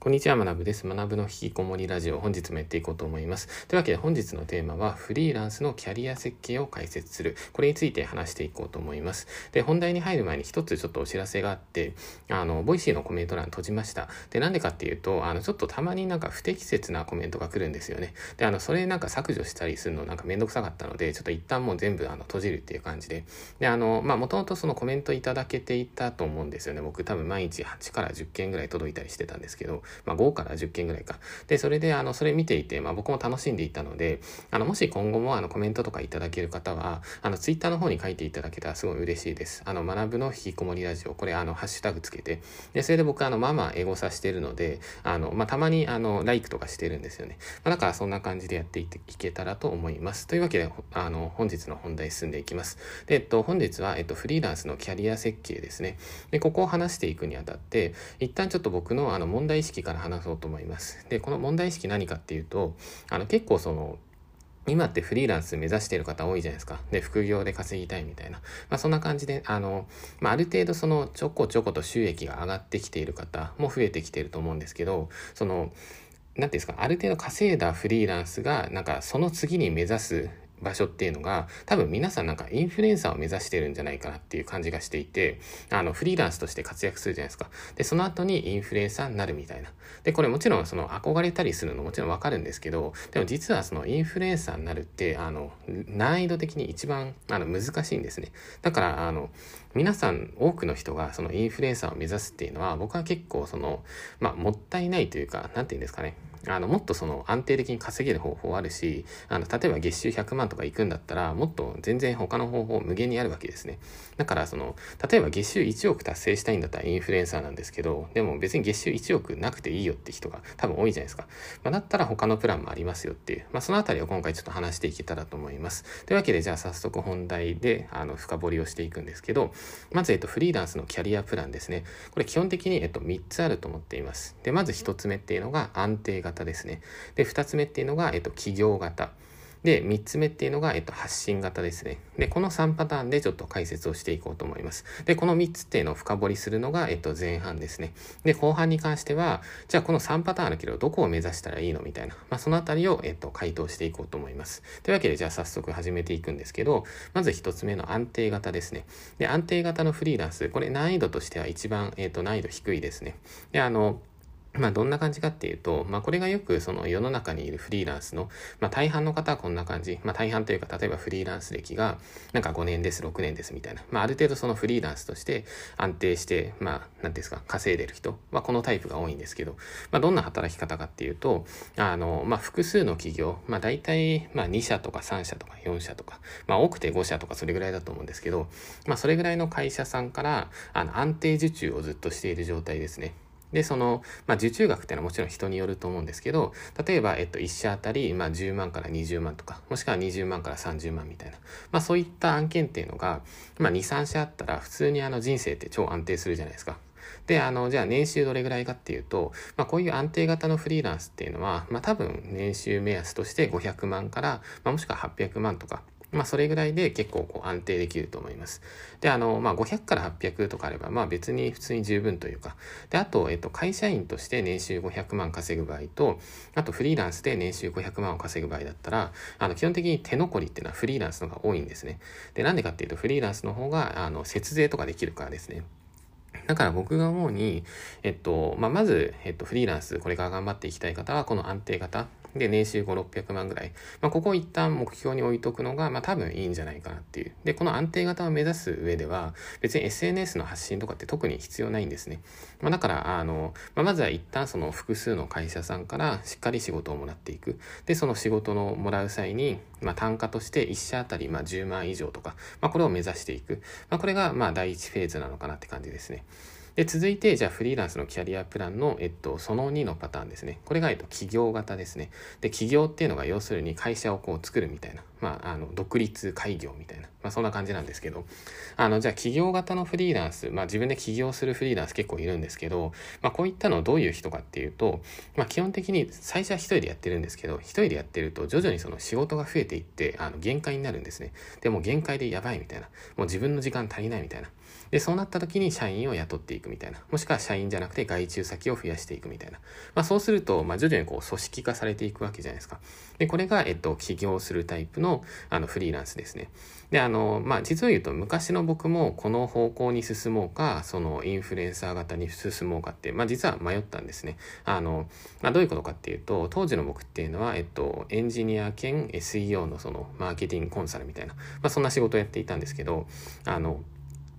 こんにちは、マナブです。マナブの引きこもりラジオ、本日もやっていこうと思います。というわけで本日のテーマは、フリーランスのキャリア設計を解説する。これについて話していこうと思います。で、本題に入る前に一つちょっとお知らせがあって、あの、 Voicy のコメント欄閉じました。で、なんでかっていうと、あの、ちょっとたまになんか不適切なコメントが来るんですよね。で、あの、それなんか削除したりするのなんかめんどくさかったので、ちょっと一旦もう全部あの閉じるっていう感じで。で、あの、まあ、もともとそのコメントいただけていたと思うんですよね。僕多分毎日8から10件ぐらい届いたりしてたんですけど、まあ、5から10件ぐらいか。で、それで、あの、それ見ていて、まあ僕も楽しんでいたので、あの、もし今後もあのコメントとかいただける方は、あの、ツイッターの方に書いていただけたらすごい嬉しいです。あの、学ぶの引きこもりラジオ、これ、あの、ハッシュタグつけて、で、それで僕、あの、まあまあ、英語さしてるので、あの、まあ、たまに、あの、ライクとかしてるんですよね。まあ、だから、そんな感じでやっていっていけたらと思います。というわけで、あの、本日の本題進んでいきます。で、えっと、本日は、えっと、フリーランスのキャリア設計ですね。で、ここを話していくにあたって、一旦ちょっと僕の、あの、問題意識から話そうと思います。で、この問題意識何かっていうと、あの結構その、今ってフリーランス目指してる方多いじゃないですか。で、副業で稼ぎたいみたいな。まあそんな感じで、あの、まあある程度そのちょこちょこと収益が上がってきている方も増えてきてると思うんですけど、その、なんていうんですか、ある程度稼いだフリーランスが、なんかその次に目指す場所っていうのが多分皆さんなんかインフルエンサーを目指してるんじゃないかなっていう感じがしていてあのフリーランスとして活躍するじゃないですか。でその後にインフルエンサーになるみたいな。でこれもちろんその憧れたりするのもちろんわかるんですけどでも実はそのインフルエンサーになるってあの難易度的に一番あの難しいんですね。だからあの皆さん多くの人がそのインフルエンサーを目指すっていうのは僕は結構そのまあもったいないというか何て言うんですかね。あの、もっとその安定的に稼げる方法あるし、あの、例えば月収100万とか行くんだったら、もっと全然他の方法無限にあるわけですね。だからその、例えば月収1億達成したいんだったらインフルエンサーなんですけど、でも別に月収1億なくていいよって人が多分多いじゃないですか。まあ、だったら他のプランもありますよっていう、まあ、そのあたりを今回ちょっと話していけたらと思います。というわけで、じゃあ早速本題で、あの、深掘りをしていくんですけど、まず、えっと、フリーランスのキャリアプランですね。これ基本的に、えっと、3つあると思っています。で、まず1つ目っていうのが安定型ですね。で、2つ目っていうのが、えっと、企業型。で、3つ目っていうのが、えっと、発信型ですね。で、この3パターンでちょっと解説をしていこうと思います。で、この3つっていうのを深掘りするのが、えっと、前半ですね。で、後半に関しては、じゃあこの3パターンあるけど、どこを目指したらいいのみたいな、まあ、そのあたりを、えっと、回答していこうと思います。というわけで、じゃあ早速始めていくんですけど、まず1つ目の安定型ですね。で、安定型のフリーランス、これ難易度としては一番、えっと、難易度低いですね。で、あの、まあどんな感じかっていうと、まあこれがよくその世の中にいるフリーランスの、まあ大半の方はこんな感じ。まあ大半というか、例えばフリーランス歴がなんか5年です、6年ですみたいな。まあある程度そのフリーランスとして安定して、まあ何ですか、稼いでる人はこのタイプが多いんですけど、まあどんな働き方かっていうと、あの、まあ複数の企業、まあ大体まあ2社とか3社とか4社とか、まあ多くて5社とかそれぐらいだと思うんですけど、まあそれぐらいの会社さんからあの安定受注をずっとしている状態ですね。で、その、まあ、受注額っていうのはもちろん人によると思うんですけど、例えば、えっと、1社あたり、まあ、10万から20万とか、もしくは20万から30万みたいな、まあ、そういった案件っていうのが、まあ、2、3社あったら、普通にあの人生って超安定するじゃないですか。で、あの、じゃあ年収どれぐらいかっていうと、まあ、こういう安定型のフリーランスっていうのは、まあ、多分年収目安として500万から、まあ、もしくは800万とか、まあ、それぐらいで結構こう安定できると思います。で、あの、まあ、500から800とかあれば、まあ、別に普通に十分というか、で、あと、えっと、会社員として年収500万稼ぐ場合と、あと、フリーランスで年収500万を稼ぐ場合だったら、あの、基本的に手残りっていうのはフリーランスの方が多いんですね。で、なんでかっていうと、フリーランスの方が、あの、節税とかできるからですね。だから僕が思うに、えっと、まあ、まず、えっと、フリーランス、これから頑張っていきたい方は、この安定型、で、年収5、600万ぐらい。まあ、ここを一旦目標に置いとくのが、まあ、多分いいんじゃないかなっていう。で、この安定型を目指す上では、別に SNS の発信とかって特に必要ないんですね。まあ、だから、あの、まあ、まずは一旦その複数の会社さんからしっかり仕事をもらっていく。で、その仕事のもらう際に、まあ、単価として1社あたり、まあ、10万以上とか、まあ、これを目指していく。まあ、これが、ま、第1フェーズなのかなって感じですね。で、続いて、じゃあフリーランスのキャリアプランの、えっと、その2のパターンですね。これが、えっと、企業型ですね。で、企業っていうのが要するに会社をこう作るみたいな。まあ、あの、独立開業みたいな。まあ、そんな感じなんですけど。あの、じゃあ企業型のフリーランス、まあ、自分で起業するフリーランス結構いるんですけど、まあ、こういったのどういう人かっていうと、まあ、基本的に最初は一人でやってるんですけど、一人でやってると徐々にその仕事が増えていって、あの、限界になるんですね。でも限界でやばいみたいな。もう自分の時間足りないみたいな。で、そうなった時に社員を雇っていく。くみたいな。もしくは社員じゃなくて外注先を増やしていくみたいな。まあそうすると、まあ徐々にこう組織化されていくわけじゃないですか。で、これが、えっと、起業するタイプの、あの、フリーランスですね。で、あの、まあ実を言うと昔の僕もこの方向に進もうか、そのインフルエンサー型に進もうかって、まあ実は迷ったんですね。あの、まあどういうことかっていうと、当時の僕っていうのは、えっと、エンジニア兼 SEO のそのマーケティングコンサルみたいな、まあそんな仕事をやっていたんですけど、あの、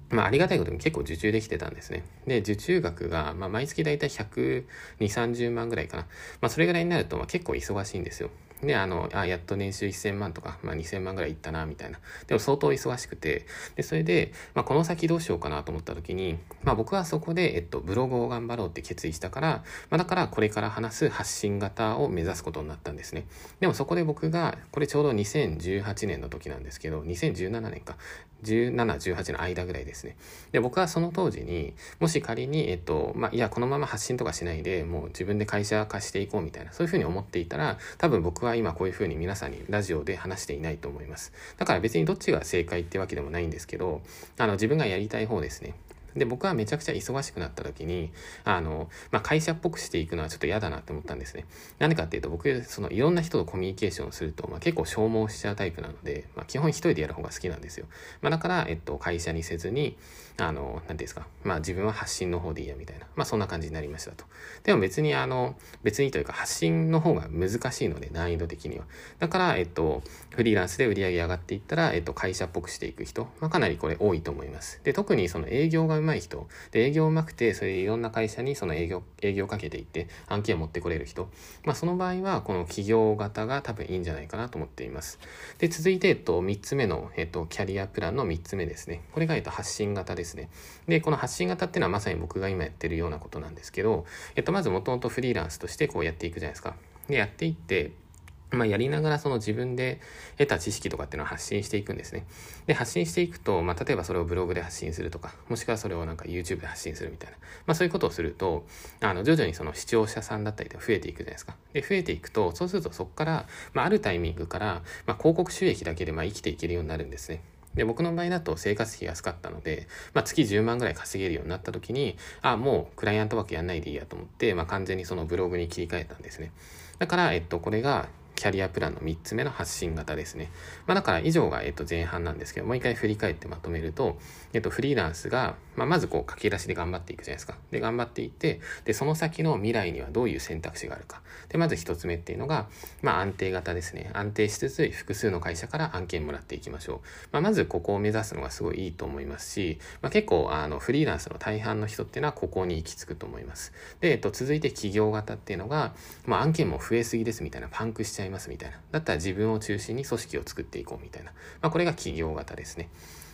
まあ、ありがたいことに結構受注できてたんですね。で、受注額が、まあ、毎月だいたい120、30万ぐらいかな。まあ、それぐらいになると、まあ、結構忙しいんですよ。で、あの、あ、やっと年収1000万とか、まあ、2000万ぐらいいったな、みたいな。でも相当忙しくて、で、それで、まあ、この先どうしようかなと思った時に、まあ、僕はそこで、えっと、ブログを頑張ろうって決意したから、まあ、だからこれから話す発信型を目指すことになったんですね。でもそこで僕が、これちょうど2018年の時なんですけど、2017年か、17、18の間ぐらいですね。で、僕はその当時に、もし仮に、えっと、まあ、いや、このまま発信とかしないで、もう自分で会社化していこうみたいな、そういうふうに思っていたら、多分僕は今こういうふうに皆さんにラジオで話していないと思います。だから別にどっちが正解ってわけでもないんですけど、あの、自分がやりたい方ですね。で、僕はめちゃくちゃ忙しくなった時に、あの、まあ、会社っぽくしていくのはちょっと嫌だなって思ったんですね。なんでかっていうと、僕、そのいろんな人とコミュニケーションすると、まあ、結構消耗しちゃうタイプなので、まあ、基本一人でやる方が好きなんですよ。まあ、だから、えっと、会社にせずに、あの、なんていうんですか、まあ、自分は発信の方でいいや、みたいな。まあ、そんな感じになりましたと。でも別に、あの、別にというか、発信の方が難しいので、難易度的には。だから、えっと、フリーランスで売り上げ上がっていったら、えっと、会社っぽくしていく人、まあ、かなりこれ多いと思います。で、特にその営業が上手い人、で、営業うまくて、それでいろんな会社にその営業、営業かけていって案件を持ってこれる人。まあその場合はこの企業型が多分いいんじゃないかなと思っています。で、続いて、えっと、3つ目の、えっと、キャリアプランの3つ目ですね。これが、えっと、発信型ですね。で、この発信型っていうのはまさに僕が今やってるようなことなんですけど、えっと、まずもともとフリーランスとしてこうやっていくじゃないですか。で、やっていって、まあ、やりながらその自分で得た知識とかっていうのを発信していくんですね。で、発信していくと、まあ、例えばそれをブログで発信するとか、もしくはそれをなんか YouTube で発信するみたいな。まあ、そういうことをすると、あの、徐々にその視聴者さんだったりで増えていくじゃないですか。で、増えていくと、そうするとそこから、まあ、あるタイミングから、まあ、広告収益だけでまあ生きていけるようになるんですね。で、僕の場合だと生活費安かったので、まあ、月10万ぐらい稼げるようになった時に、あ、もうクライアントワークやんないでいいやと思って、まあ、完全にそのブログに切り替えたんですね。だから、えっと、これがキャリアプランの3つ目の発信型ですね。まあ、だから以上が、えっと、前半なんですけど、もう一回振り返ってまとめると、えっと、フリーランスが、まあ、まずこう駆け出しで頑張っていくじゃないですか。で、頑張っていって、で、その先の未来にはどういう選択肢があるか。で、まず1つ目っていうのが、まあ、安定型ですね。安定しつつ、複数の会社から案件もらっていきましょう。まあ、まずここを目指すのがすごいいいと思いますし、まあ、結構、あの、フリーランスの大半の人っていうのはここに行き着くと思います。で、えっと、続いて企業型っていうのが、まあ、案件も増えすぎですみたいな、パンクしちゃいいますみたいな。だったら自分を中心に組織を作っていこうみたいな。まあ、これが企業型ですね。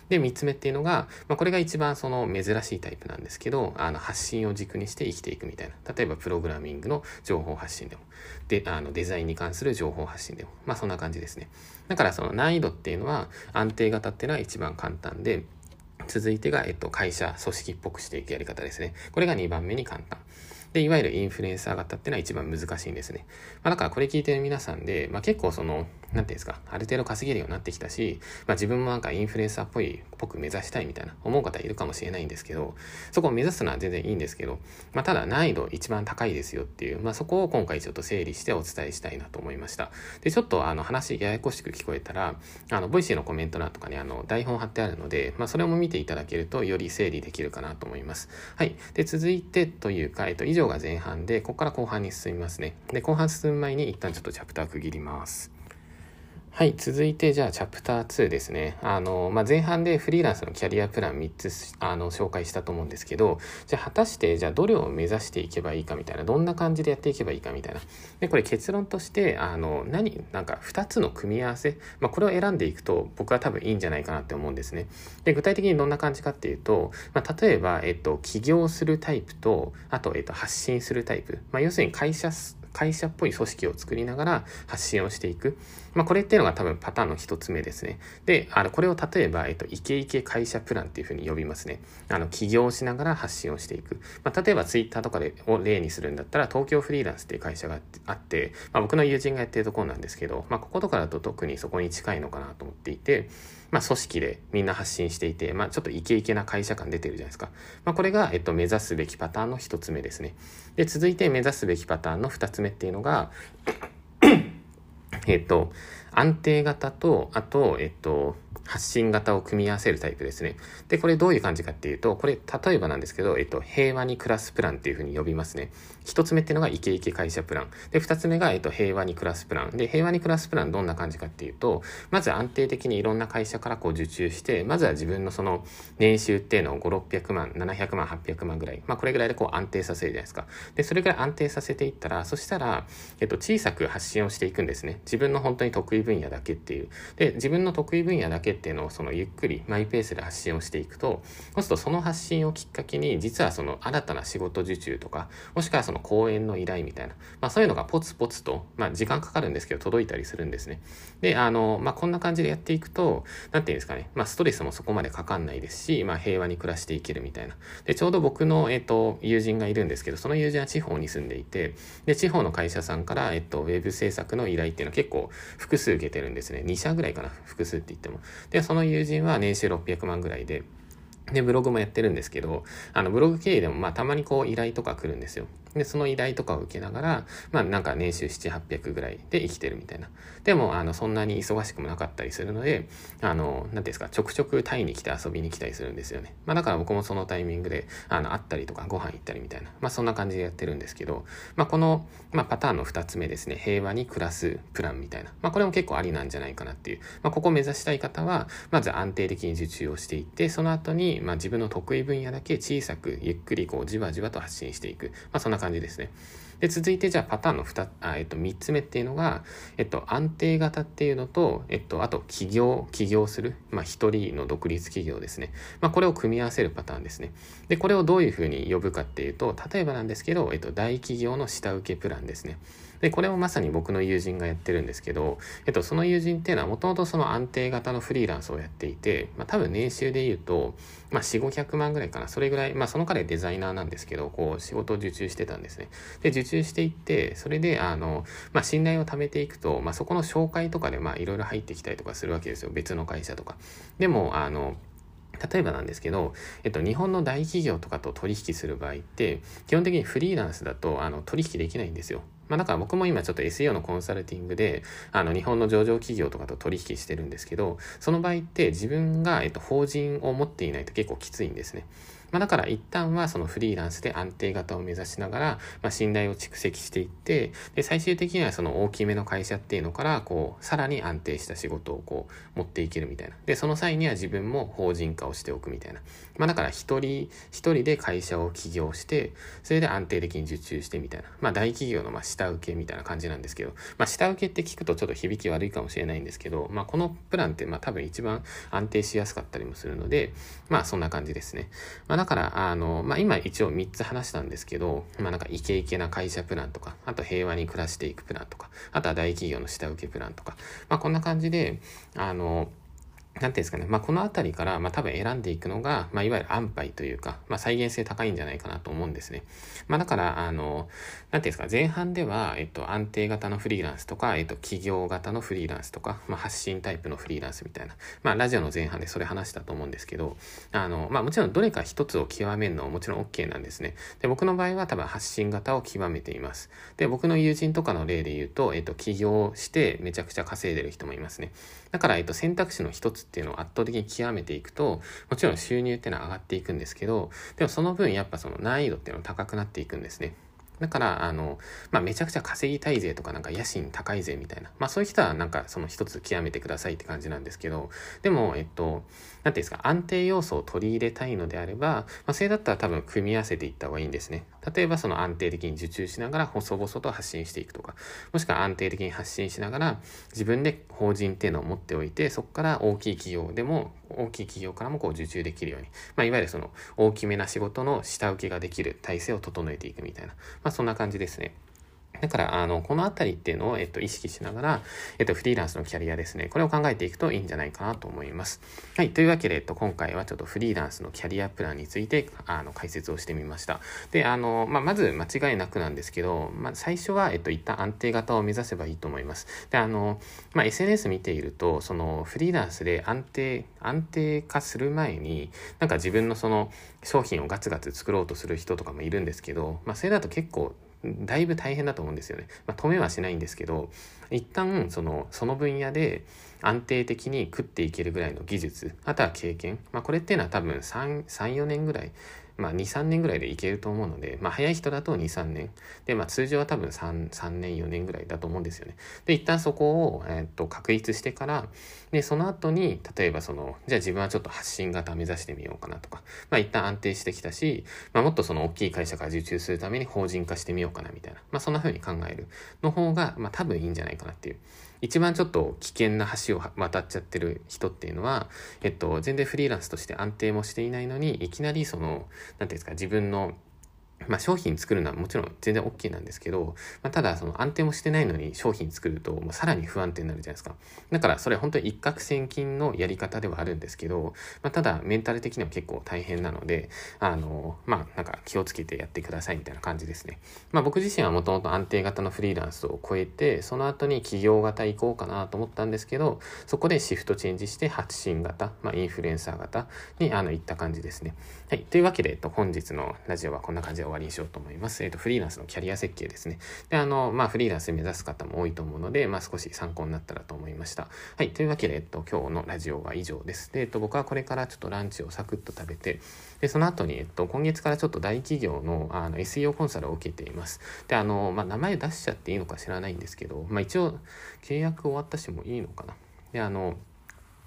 で、3つ目っていうのが、まあ、これが一番その珍しいタイプなんですけど、あの、発信を軸にして生きていくみたいな。例えば、プログラミングの情報発信でも、で、あの、デザインに関する情報発信でも、まあ、そんな感じですね。だから、その難易度っていうのは、安定型っていうのは一番簡単で、続いてが、えっと、会社、組織っぽくしていくやり方ですね。これが2番目に簡単。で、いわゆるインフルエンサー型っていうのは一番難しいんですね。まあ、だからこれ聞いてる皆さんで、まあ、結構その、ていうんですか、ある程度稼げるようになってきたし、まあ、自分もなんかインフルエンサーっぽい、っぽく目指したいみたいな思う方いるかもしれないんですけど、そこを目指すのは全然いいんですけど、まあ、ただ難易度一番高いですよっていう、まあ、そこを今回ちょっと整理してお伝えしたいなと思いました。で、ちょっとあの話ややこしく聞こえたら、あの、 Voicy のコメント欄とかにあの、台本貼ってあるので、まあ、それも見ていただけるとより整理できるかなと思います。はい。で、続いてというか、えっと、以上が前半で、ここから後半に進みますね。で、後半進む前に一旦ちょっとチャプター区切ります。はい。続いて、じゃあ、チャプター2ですね。あの、まあ、前半でフリーランスのキャリアプラン3つ、あの、紹介したと思うんですけど、じゃあ、果たして、じゃあ、どれを目指していけばいいかみたいな、どんな感じでやっていけばいいかみたいな。で、これ結論として、あの、何、なんか、2つの組み合わせ、まあ、これを選んでいくと、僕は多分いいんじゃないかなって思うんですね。で、具体的にどんな感じかっていうと、まあ、例えば、えっと、起業するタイプと、あと、えっと、発信するタイプ。まあ、要するに会社、会社っぽい組織を作りながら発信をしていく。まあ、これっていうのが多分パターンの一つ目ですね。で、あの、これを例えば、えっと、イケイケ会社プランっていうふうに呼びますね。あの、起業しながら発信をしていく。まあ、例えばツイッターとかでを例にするんだったら、東京フリーランスっていう会社があって、まあ、僕の友人がやってるところなんですけど、まあ、こことかだと特にそこに近いのかなと思っていて、まあ、組織でみんな発信していて、まあ、ちょっとイケイケな会社感出てるじゃないですか。まあ、これが、えっと、目指すべきパターンの一つ目ですね。で、続いて目指すべきパターンの二つ目っていうのが、えっと、安定型と、あと、えっと、発信型を組み合わせるタイプですね。で、これどういう感じかっていうと、これ例えばなんですけど、えっと、平和に暮らすプランっていうふうに呼びますね。一つ目っていうのがイケイケ会社プラン。で、二つ目が、えっと、平和に暮らすプラン。で、平和に暮らすプランどんな感じかっていうと、まず安定的にいろんな会社からこう受注して、まずは自分のその年収っていうのを5、600万、700万、800万ぐらい。まあ、これぐらいでこう安定させるじゃないですか。で、それぐらい安定させていったら、そしたら、えっと、小さく発信をしていくんですね。自分の本当に得意分野だけっていう。で、自分の得意分野だけっていうのをそのゆっくりマイペースで発信をしていくと、そうするとその発信をきっかけに、実はその新たな仕事受注とか、もしくはその講演の依頼みたいな、まあそういうのがポツポツと、まあ時間かかるんですけど、届いたりするんですね。で、あの、まあこんな感じでやっていくと、なんていうんですかね、まあストレスもそこまでかかんないですし、まあ平和に暮らしていけるみたいな。で、ちょうど僕の、えっと、友人がいるんですけど、その友人は地方に住んでいて、で、地方の会社さんから、えっと、ウェブ制作の依頼っていうのは結構複数受けてるんですね。2社ぐらいかな、複数って言っても。で、その友人は年収600万ぐらいで、で、ブログもやってるんですけど、あの、ブログ経営でも、まあ、たまにこう、依頼とか来るんですよ。で、その依頼とかを受けながら、まあ、なんか年収7、800ぐらいで生きてるみたいな。でも、あの、そんなに忙しくもなかったりするので、あの、なんですか、ちょくちょくタイに来て遊びに来たりするんですよね。まあ、だから僕もそのタイミングで、あの、会ったりとか、ご飯行ったりみたいな。まあ、そんな感じでやってるんですけど、まあ、この、まあ、パターンの2つ目ですね、平和に暮らすプランみたいな。まあ、これも結構ありなんじゃないかなっていう。まあ、ここを目指したい方は、まず安定的に受注をしていって、その後に、まあ、自分の得意分野だけ小さく、ゆっくりこう、じわじわと発信していく。まあ、そんな感じ感じですね。で、続いてじゃあパターンの2、あえっと、3つ目っていうのが、えっと、安定型っていうのと、えっと、あと、起業、起業する、まあ、人の独立企業ですね。まあ、これを組み合わせるパターンですね。で、これをどういうふうに呼ぶかっていうと、例えばなんですけど、えっと、大企業の下請けプランですね。で、これもまさに僕の友人がやってるんですけど、えっと、その友人っていうのはもともとその安定型のフリーランスをやっていて、まあ、多分年収で言うと、まあ、4、500万ぐらいかな。それぐらい、まあ、その彼デザイナーなんですけど、こう、仕事を受注してたんですね。で、受注していって、それで、あの、まあ、信頼を貯めていくと、まあ、そこの紹介とかで、まあ、いろいろ入ってきたりとかするわけですよ。別の会社とか。でも、あの、例えばなんですけど、えっと、日本の大企業とかと取引する場合って、基本的にフリーランスだと、あの、取引できないんですよ。まあ、だから僕も今ちょっと SEO のコンサルティングで、あの、日本の上場企業とかと取引してるんですけど、その場合って自分が、えっと、法人を持っていないと結構きついんですね。まあ、だから一旦はそのフリーランスで安定型を目指しながら、まあ、信頼を蓄積していって、で、最終的にはその大きめの会社っていうのから、こう、さらに安定した仕事をこう、持っていけるみたいな。で、その際には自分も法人化をしておくみたいな。まあ、だから一人、一人で会社を起業して、それで安定的に受注してみたいな。まあ、大企業のま下請けみたいな感じなんですけど、まあ、下請けって聞くとちょっと響き悪いかもしれないんですけど、まあ、このプランってまあ多分一番安定しやすかったりもするので、まあ、そんな感じですね。まあ、だから、あの、まあ、今一応3つ話したんですけど、まあ、なんかイケイケな会社プランとか、あと平和に暮らしていくプランとか、あとは大企業の下請けプランとか、まあ、こんな感じで、あの、なんていうんですかね。まあ、このあたりから、まあ、多分選んでいくのが、まあ、いわゆる安牌というか、まあ、再現性高いんじゃないかなと思うんですね。まあ、だから、あの、なんていうんですか、前半では、えっと、安定型のフリーランスとか、えっと、企業型のフリーランスとか、まあ、発信タイプのフリーランスみたいな、まあ、ラジオの前半でそれ話したと思うんですけど、あの、まあ、もちろんどれか一つを極めるのはもちろん OK なんですね。で、僕の場合は多分発信型を極めています。で、僕の友人とかの例で言うと、えっと、起業してめちゃくちゃ稼いでる人もいますね。だから、えっと、選択肢の一つっていうのを圧倒的に極めていくと、もちろん収入っていうのは上がっていくんですけど、でもその分やっぱその難易度っていうのは高くなっていくんですね。だから、あの、まあ、めちゃくちゃ稼ぎたい税とかなんか野心高い税みたいな。まあ、そういう人はなんかその一つ極めてくださいって感じなんですけど、でも、えっと、なんていうんですか、安定要素を取り入れたいのであれば、まあ、それだったら多分組み合わせていった方がいいんですね。例えばその安定的に受注しながら細々と発信していくとか、もしくは安定的に発信しながら自分で法人っていうのを持っておいて、そこから大きい企業でも、大きい企業からもこう受注できるように、まあ、いわゆるその大きめな仕事の下請けができる体制を整えていくみたいな、まあ、そんな感じですね。だから、あの、このあたりっていうのを、えっと、意識しながら、えっと、フリーランスのキャリアですね、これを考えていくといいんじゃないかなと思います。はい。というわけで、えっと、今回はちょっとフリーランスのキャリアプランについて、あの、解説をしてみました。で、あの、まあ、まず間違いなくなんですけど、まあ、最初は、えっと、一旦安定型を目指せばいいと思います。で、あの、まあ、SNS 見ていると、その、フリーランスで安定、安定化する前に、なんか自分のその、商品をガツガツ作ろうとする人とかもいるんですけど、まあ、それだと結構だいぶ大変だと思うんですよね。まあ、止めはしないんですけど、一旦その、その分野で安定的に食っていけるぐらいの技術、あとは経験、まあ、これっていうのは多分3、3、4年ぐらいまあ、2、3年ぐらいでいけると思うので、まあ、早い人だと2、3年。で、まあ、通常は多分3、3年、4年ぐらいだと思うんですよね。で、一旦そこを、えー、っと、確立してから、で、その後に、例えばその、じゃあ自分はちょっと発信型目指してみようかなとか、まあ、一旦安定してきたし、まあ、もっとその大きい会社から受注するために法人化してみようかなみたいな、まあ、そんな風に考えるの方が、まあ、多分いいんじゃないかなっていう。一番ちょっと危険な橋を渡っちゃってる人っていうのは、えっと、全然フリーランスとして安定もしていないのに、いきなりその、なんていうんですか、自分のまあ、商品作るのはもちろん全然 OK なんですけど、まあ、ただその安定もしてないのに商品作るともうさらに不安定になるじゃないですか。だからそれ本当に一攫千金のやり方ではあるんですけど、まあ、ただメンタル的には結構大変なので、あの、まあなんか気をつけてやってくださいみたいな感じですね。まあ僕自身はもともと安定型のフリーランスを超えて、その後に企業型行こうかなと思ったんですけど、そこでシフトチェンジして発信型、まあインフルエンサー型にあの行った感じですね。はい。というわけで、えっと、本日のラジオはこんな感じで終わりわりにしようと思います。。えっ、ー、と、フリーランスのキャリア設計ですね。で、あの、まあ、フリーランス目指す方も多いと思うので、まあ、少し参考になったらと思いました。はい。というわけで、えっと、今日のラジオは以上です。で、えっと、僕はこれからちょっとランチをサクッと食べて、で、その後に、えっと、今月からちょっと大企業の、あの、SEO コンサルを受けています。で、あの、まあ、名前出しちゃっていいのか知らないんですけど、まあ、一応、契約終わったしもいいのかな。で、あの、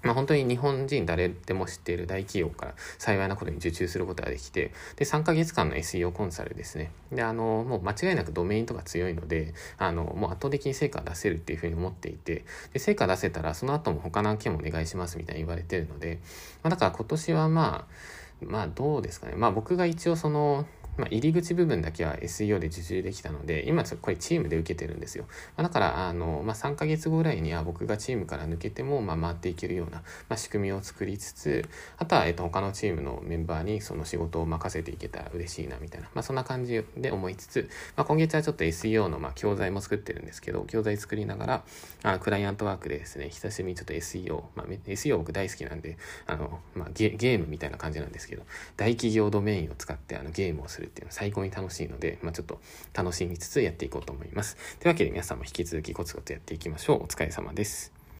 まあ、本当に日本人誰でも知っている大企業から幸いなことに受注することができて、で、3ヶ月間の SEO コンサルですね。で、あの、もう間違いなくドメインとか強いので、あの、もう圧倒的に成果出せるっていうふうに思っていて、で、成果出せたらその後も他の案件もお願いしますみたいに言われてるので、まあ、だから今年はまあ、まあどうですかね。まあ僕が一応その、まあ、入り口部分だけは SEO で受注できたので、今これチームで受けてるんですよ。まあ、だから、あの、まあ、3ヶ月後ぐらいには僕がチームから抜けても、まあ、回っていけるような、まあ、仕組みを作りつつ、あとは、えっと、他のチームのメンバーにその仕事を任せていけたら嬉しいな、みたいな、まあ、そんな感じで思いつつ、まあ、今月はちょっと SEO の、まあ、教材も作ってるんですけど、教材作りながら、あクライアントワークでですね、久しぶりにちょっと SEO、まあ、SEO 僕大好きなんで、あの、まあゲ、ゲームみたいな感じなんですけど、大企業ドメインを使ってあのゲームをするっていうのは最高に楽しいので、まあ、ちょっと楽しみつつやっていこうと思います。というわけで皆さんも引き続きコツコツやっていきましょう。お疲れ様です。